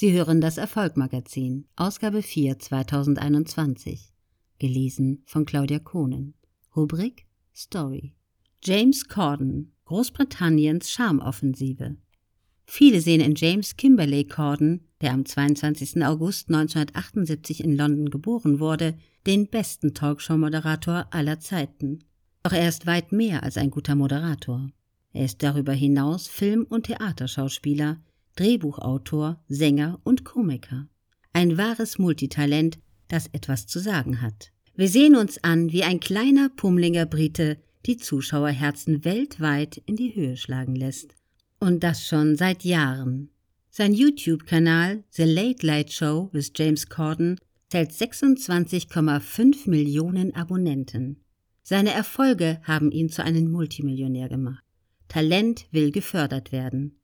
Sie hören das Erfolgmagazin, Ausgabe 4 2021. Gelesen von Claudia Kohnen. Rubrik Story. James Corden, Großbritanniens Charmoffensive. Viele sehen in James Kimberley Corden, der am 22. August 1978 in London geboren wurde, den besten Talkshow-Moderator aller Zeiten. Doch er ist weit mehr als ein guter Moderator. Er ist darüber hinaus Film- und Theaterschauspieler, Drehbuchautor, Sänger und Komiker. Ein wahres Multitalent, das etwas zu sagen hat. Wir sehen uns an, wie ein kleiner, pummeliger Brite die Zuschauerherzen weltweit in die Höhe schlagen lässt. Und das schon seit Jahren. Sein YouTube-Kanal The Late Late Show with James Corden zählt 26,5 Millionen Abonnenten. Seine Erfolge haben ihn zu einem Multimillionär gemacht. Talent will gefördert werden.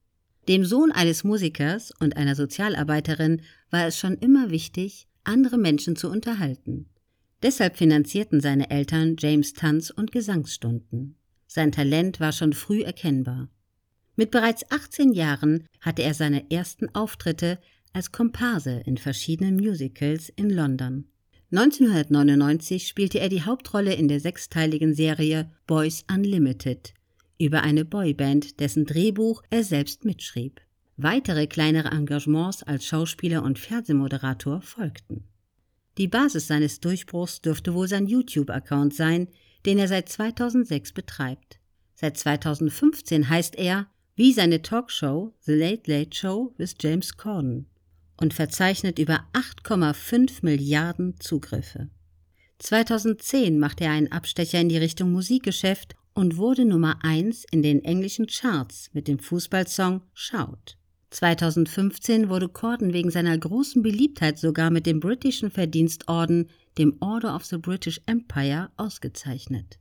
Dem Sohn eines Musikers und einer Sozialarbeiterin war es schon immer wichtig, andere Menschen zu unterhalten. Deshalb finanzierten seine Eltern James Tanz- und Gesangsstunden. Sein Talent war schon früh erkennbar. Mit bereits 18 Jahren hatte er seine ersten Auftritte als Komparse in verschiedenen Musicals in London. 1999 spielte er die Hauptrolle in der sechsteiligen Serie Boys Unlimited über eine Boyband, dessen Drehbuch er selbst mitschrieb. Weitere kleinere Engagements als Schauspieler und Fernsehmoderator folgten. Die Basis seines Durchbruchs dürfte wohl sein YouTube-Account sein, den er seit 2006 betreibt. Seit 2015 heißt er, wie seine Talkshow The Late Late Show with James Corden und verzeichnet über 8,5 Milliarden Zugriffe. 2010 machte er einen Abstecher in die Richtung Musikgeschäft und wurde Nummer 1 in den englischen Charts mit dem Fußballsong Shout. 2015 wurde Corden wegen seiner großen Beliebtheit sogar mit dem britischen Verdienstorden, dem Order of the British Empire, ausgezeichnet.